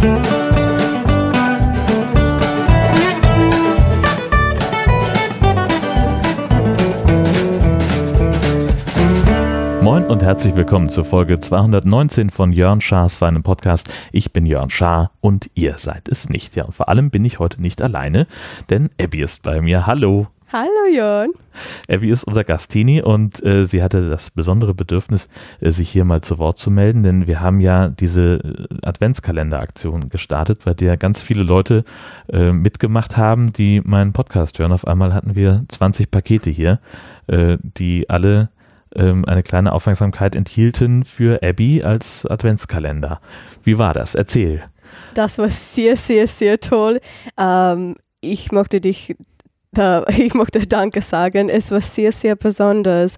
Moin und herzlich willkommen zur Folge 219 von Jörn Schars feinem Podcast. Ich bin Jörn Schaar und ihr seid es nicht. Ja, und vor allem bin ich heute nicht alleine, denn Abby ist bei mir. Hallo. Hallo Jörn. Abby ist unser Gastini und äh, sie hatte das besondere Bedürfnis, äh, sich hier mal zu Wort zu melden, denn wir haben ja diese äh, Adventskalender-Aktion gestartet, bei der ganz viele Leute äh, mitgemacht haben, die meinen Podcast hören. Auf einmal hatten wir 20 Pakete hier, äh, die alle ähm, eine kleine Aufmerksamkeit enthielten für Abby als Adventskalender. Wie war das? Erzähl. Das war sehr, sehr, sehr toll. Ähm, ich möchte dich, da, ich möchte Danke sagen. Es war sehr, sehr besonders.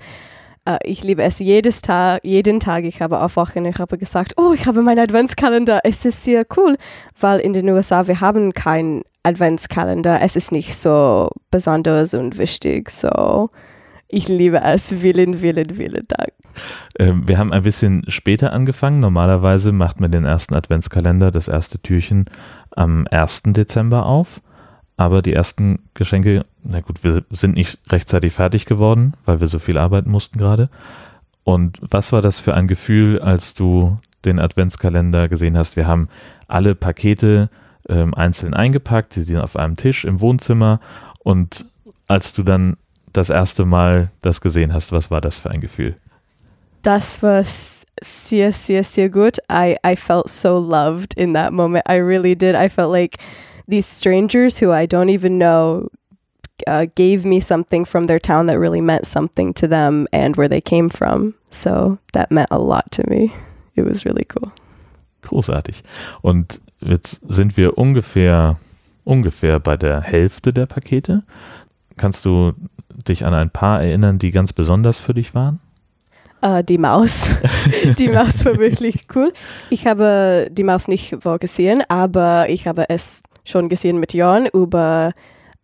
Äh, ich liebe es jedes Tag, jeden Tag. Ich habe aufwachen, ich habe gesagt, oh, ich habe meinen Adventskalender. Es ist sehr cool, weil in den USA wir haben keinen Adventskalender. Es ist nicht so besonders und wichtig. So ich liebe es. Vielen, vielen, vielen Dank. Ähm, wir haben ein bisschen später angefangen. Normalerweise macht man den ersten Adventskalender, das erste Türchen, am 1. Dezember auf. Aber die ersten Geschenke, na gut, wir sind nicht rechtzeitig fertig geworden, weil wir so viel arbeiten mussten gerade. Und was war das für ein Gefühl, als du den Adventskalender gesehen hast? Wir haben alle Pakete ähm, einzeln eingepackt, sie sind auf einem Tisch im Wohnzimmer. Und als du dann das erste Mal das gesehen hast, was war das für ein Gefühl? Das war sehr, sehr, sehr gut. I, I felt so loved in that moment. I really did. I felt like these strangers who I don't even know uh, gave me something from their town that really meant something to them and where they came from. So that meant a lot to me. It was really cool. Großartig. Und jetzt sind wir ungefähr, ungefähr bei der Hälfte der Pakete. Kannst du dich an ein paar erinnern, die ganz besonders für dich waren? Uh, die Maus. die Maus war wirklich cool. Ich habe die Maus nicht gesehen, aber ich habe es schon gesehen mit Jon über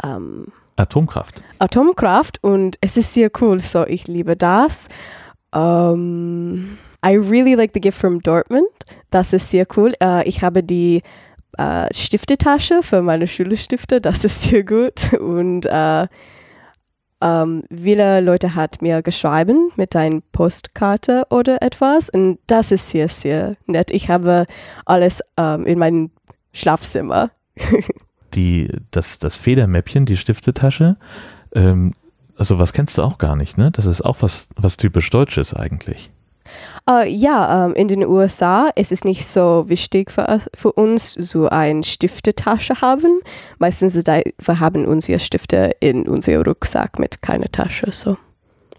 ähm, Atomkraft. Atomkraft und es ist sehr cool. So, ich liebe das. Um, ähm, I really like the gift from Dortmund. Das ist sehr cool. Uh, ich habe die uh, Stiftetasche für meine Schülerstifte. Das ist sehr gut. Und uh, ähm, viele Leute hat mir geschrieben mit einer Postkarte oder etwas und das ist sehr, sehr nett. Ich habe alles ähm, in meinem Schlafzimmer. die, das, das Federmäppchen, die Stiftetasche, ähm, also was kennst du auch gar nicht, ne? Das ist auch was, was typisch Deutsches eigentlich. Uh, ja, um, ähm, in den USA ist es nicht so wichtig für, für uns, so eine Stiftetasche haben. Meistens wir haben unsere Stifte in unserem Rucksack mit keiner Tasche. So.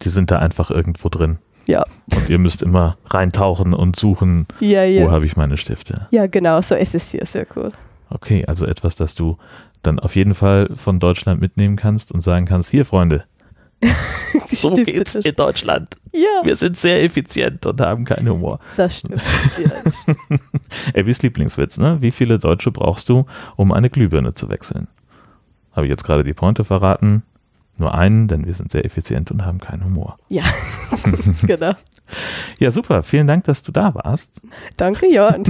Die sind da einfach irgendwo drin. Ja. Und ihr müsst immer reintauchen und suchen, ja, ja. wo habe ich meine Stifte. Ja, genau, so ist es hier sehr cool. Okay, also etwas, das du dann auf jeden Fall von Deutschland mitnehmen kannst und sagen kannst, hier Freunde, so stimmt, geht's in Deutschland. Ja. Wir sind sehr effizient und haben keinen Humor. Das stimmt. Ja, Abbys Lieblingswitz, ne? Wie viele Deutsche brauchst du, um eine Glühbirne zu wechseln? Habe ich jetzt gerade die Pointe verraten? Nur einen, denn wir sind sehr effizient und haben keinen Humor. Ja, genau. Ja, super. Vielen Dank, dass du da warst. Danke, Jörn.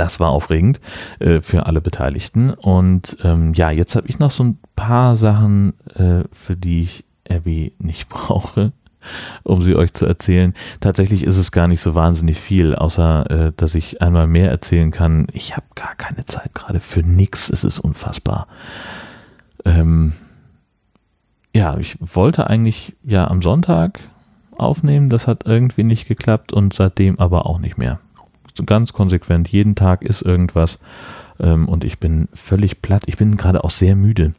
Das war aufregend äh, für alle Beteiligten. Und ähm, ja, jetzt habe ich noch so ein paar Sachen, äh, für die ich Abby nicht brauche, um sie euch zu erzählen. Tatsächlich ist es gar nicht so wahnsinnig viel, außer äh, dass ich einmal mehr erzählen kann. Ich habe gar keine Zeit gerade für nichts. Es ist unfassbar. Ähm, ja, ich wollte eigentlich ja am Sonntag aufnehmen. Das hat irgendwie nicht geklappt und seitdem aber auch nicht mehr ganz konsequent. Jeden Tag ist irgendwas. Ähm, und ich bin völlig platt. Ich bin gerade auch sehr müde.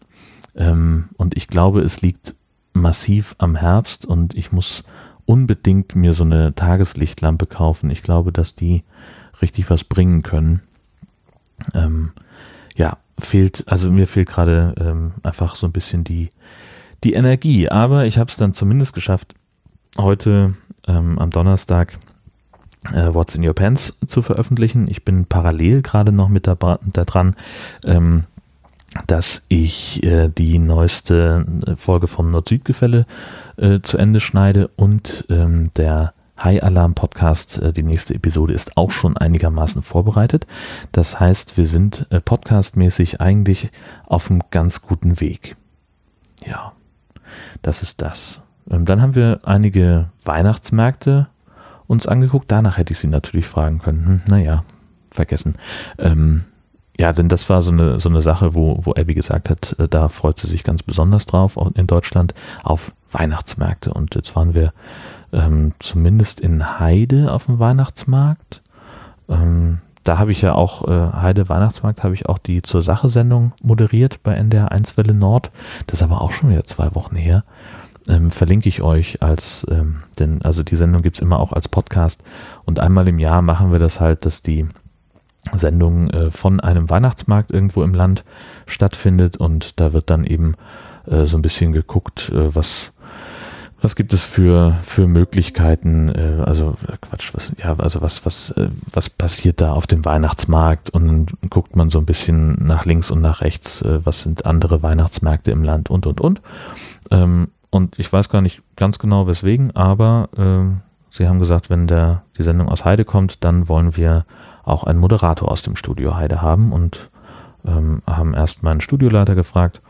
Ähm, und ich glaube, es liegt massiv am Herbst und ich muss unbedingt mir so eine Tageslichtlampe kaufen. Ich glaube, dass die richtig was bringen können. Ähm, ja, fehlt, also mir fehlt gerade ähm, einfach so ein bisschen die, die Energie. Aber ich habe es dann zumindest geschafft, heute ähm, am Donnerstag äh, What's in Your Pants zu veröffentlichen. Ich bin parallel gerade noch mit da, da dran, ähm, dass ich äh, die neueste Folge vom Nord-Süd-Gefälle äh, zu Ende schneide und ähm, der High Alarm Podcast. Äh, die nächste Episode ist auch schon einigermaßen vorbereitet. Das heißt, wir sind äh, podcastmäßig eigentlich auf einem ganz guten Weg. Ja, das ist das. Ähm, dann haben wir einige Weihnachtsmärkte uns angeguckt. Danach hätte ich sie natürlich fragen können. Hm, naja, vergessen. Ähm, ja, denn das war so eine, so eine Sache, wo, wo Abby gesagt hat, äh, da freut sie sich ganz besonders drauf in Deutschland auf Weihnachtsmärkte. Und jetzt waren wir ähm, zumindest in Heide auf dem Weihnachtsmarkt. Ähm, da habe ich ja auch, äh, Heide Weihnachtsmarkt, habe ich auch die Zur Sache-Sendung moderiert bei NDR 1 Welle Nord. Das ist aber auch schon wieder zwei Wochen her. Ähm, verlinke ich euch als, ähm, denn also die Sendung gibt es immer auch als Podcast und einmal im Jahr machen wir das halt, dass die Sendung äh, von einem Weihnachtsmarkt irgendwo im Land stattfindet und da wird dann eben äh, so ein bisschen geguckt, äh, was was gibt es für für Möglichkeiten? Äh, also äh, Quatsch, was ja also was was äh, was passiert da auf dem Weihnachtsmarkt und guckt man so ein bisschen nach links und nach rechts, was sind andere Weihnachtsmärkte im Land und und und. Und ich weiß gar nicht ganz genau weswegen, aber äh, sie haben gesagt, wenn der die Sendung aus Heide kommt, dann wollen wir auch einen Moderator aus dem Studio Heide haben und ähm, haben erst meinen Studioleiter gefragt,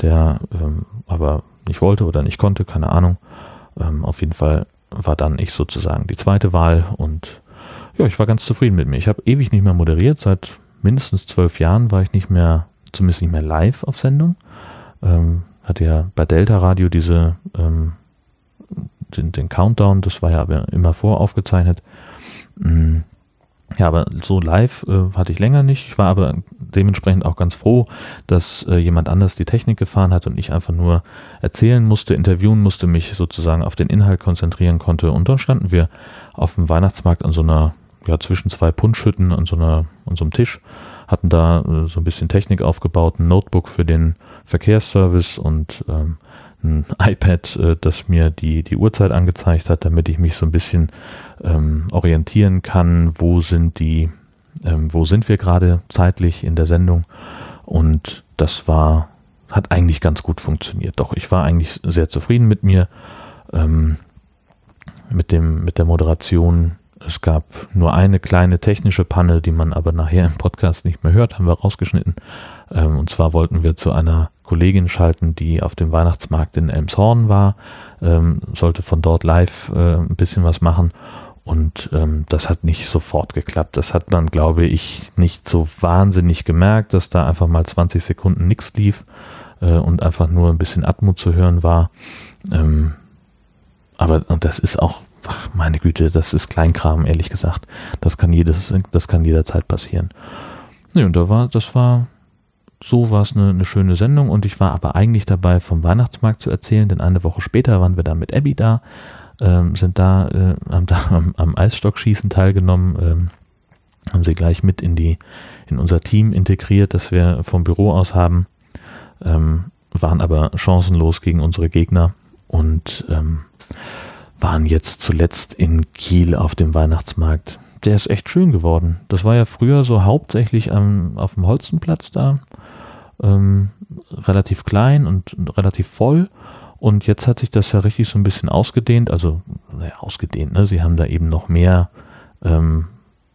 der ähm, aber nicht wollte oder nicht konnte, keine Ahnung. Ähm, auf jeden Fall war dann ich sozusagen die zweite Wahl und ja, ich war ganz zufrieden mit mir. Ich habe ewig nicht mehr moderiert, seit mindestens zwölf Jahren war ich nicht mehr, zumindest nicht mehr live auf Sendung. Ähm, hatte ja bei Delta Radio diese ähm, den, den, Countdown, das war ja immer voraufgezeichnet. Mhm. Ja, aber so live äh, hatte ich länger nicht. Ich war aber dementsprechend auch ganz froh, dass äh, jemand anders die Technik gefahren hat und ich einfach nur erzählen musste, interviewen musste, mich sozusagen auf den Inhalt konzentrieren konnte. Und dann standen wir auf dem Weihnachtsmarkt an so einer, ja, zwischen zwei Punschhütten an so einer, an so einem Tisch, hatten da äh, so ein bisschen Technik aufgebaut, ein Notebook für den Verkehrsservice und ähm, ein iPad, äh, das mir die, die Uhrzeit angezeigt hat, damit ich mich so ein bisschen ähm, orientieren kann, wo sind die, ähm, wo sind wir gerade zeitlich in der Sendung. Und das war, hat eigentlich ganz gut funktioniert. Doch, ich war eigentlich sehr zufrieden mit mir, ähm, mit dem, mit der Moderation. Es gab nur eine kleine technische Panne, die man aber nachher im Podcast nicht mehr hört, haben wir rausgeschnitten. Ähm, und zwar wollten wir zu einer Kollegin schalten, die auf dem Weihnachtsmarkt in Elmshorn war, ähm, sollte von dort live äh, ein bisschen was machen. Und ähm, das hat nicht sofort geklappt. Das hat man, glaube ich, nicht so wahnsinnig gemerkt, dass da einfach mal 20 Sekunden nichts lief äh, und einfach nur ein bisschen Atmo zu hören war. Aber und das ist auch, ach, meine Güte, das ist Kleinkram, ehrlich gesagt. Das kann jedes, das kann jederzeit passieren. Nee, und da war, das war so war es eine, eine, schöne Sendung und ich war aber eigentlich dabei, vom Weihnachtsmarkt zu erzählen, denn eine Woche später waren wir da mit Abby da, ähm, sind da, äh, haben da am, am Eisstockschießen teilgenommen, ähm, haben sie gleich mit in die, in unser Team integriert, das wir vom Büro aus haben, ähm, waren aber chancenlos gegen unsere Gegner und ähm, waren jetzt zuletzt in Kiel auf dem Weihnachtsmarkt. Der ist echt schön geworden. Das war ja früher so hauptsächlich am, auf dem Holzenplatz da ähm, relativ klein und relativ voll. Und jetzt hat sich das ja richtig so ein bisschen ausgedehnt, also naja, ausgedehnt, ne? Sie haben da eben noch mehr ähm,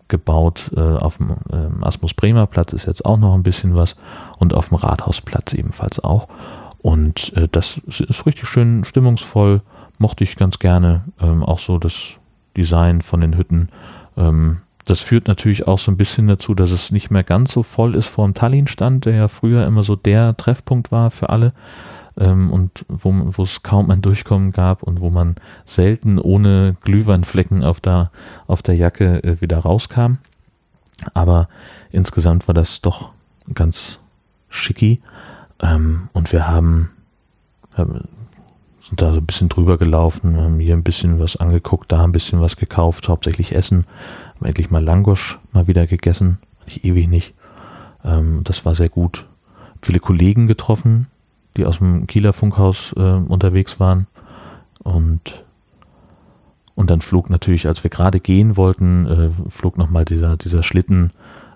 gebaut. Äh, auf dem ähm, Asmus Bremer Platz ist jetzt auch noch ein bisschen was und auf dem Rathausplatz ebenfalls auch. Und äh, das ist richtig schön stimmungsvoll, mochte ich ganz gerne. Ähm, auch so das Design von den Hütten. Ähm, das führt natürlich auch so ein bisschen dazu, dass es nicht mehr ganz so voll ist vor dem Tallinn-Stand, der ja früher immer so der Treffpunkt war für alle ähm, und wo, es kaum ein Durchkommen gab und wo man selten ohne Glühweinflecken auf der, auf der Jacke äh, wieder rauskam. Aber insgesamt war das doch ganz schicki ähm, und wir haben, haben sind da so ein bisschen drüber gelaufen, haben hier ein bisschen was angeguckt, da ein bisschen was gekauft, hauptsächlich Essen. Haben endlich mal Langosch mal wieder gegessen, ich ewig nicht. Ähm, das war sehr gut. Viele Kollegen getroffen, die aus dem Kieler Funkhaus äh, unterwegs waren. Und, und dann flog natürlich, als wir gerade gehen wollten, äh, flog nochmal dieser, dieser Schlitten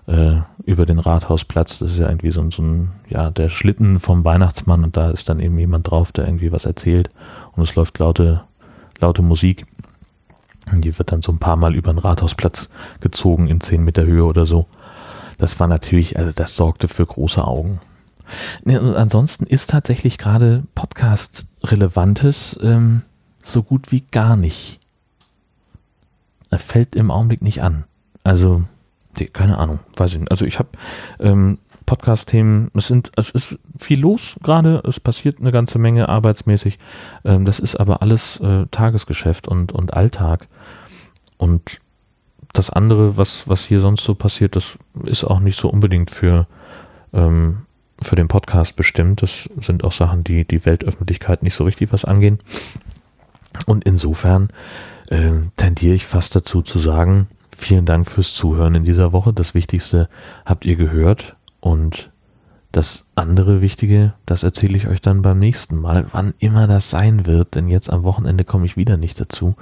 äh, über den Rathausplatz. Das ist ja irgendwie so, so ein, ja, der Schlitten vom Weihnachtsmann und da ist dann eben jemand drauf, der irgendwie was erzählt und es läuft laute, laute Musik. Die wird dann so ein paar Mal über den Rathausplatz gezogen in 10 Meter Höhe oder so. Das war natürlich, also das sorgte für große Augen. und ansonsten ist tatsächlich gerade Podcast-Relevantes ähm, so gut wie gar nicht. Er fällt im Augenblick nicht an. Also, die, keine Ahnung, weiß ich nicht. Also ich habe ähm, Podcast-Themen, es sind, es ist viel los gerade, es passiert eine ganze Menge arbeitsmäßig. Ähm, das ist aber alles äh, Tagesgeschäft und, und Alltag. Und das andere, was, was hier sonst so passiert, das ist auch nicht so unbedingt für, ähm, für den Podcast bestimmt. Das sind auch Sachen, die die Weltöffentlichkeit nicht so richtig was angehen. Und insofern äh, tendiere ich fast dazu zu sagen, vielen Dank fürs Zuhören in dieser Woche. Das Wichtigste habt ihr gehört und das andere Wichtige, das erzähle ich euch dann beim nächsten Mal, wann immer das sein wird, denn jetzt am Wochenende komme ich wieder nicht dazu.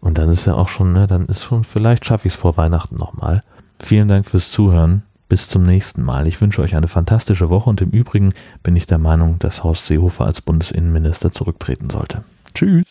Und dann ist ja auch schon, ne, dann ist schon, vielleicht schaffe ich es vor Weihnachten nochmal. Vielen Dank fürs Zuhören. Bis zum nächsten Mal. Ich wünsche euch eine fantastische Woche und im Übrigen bin ich der Meinung, dass Horst Seehofer als Bundesinnenminister zurücktreten sollte. Tschüss.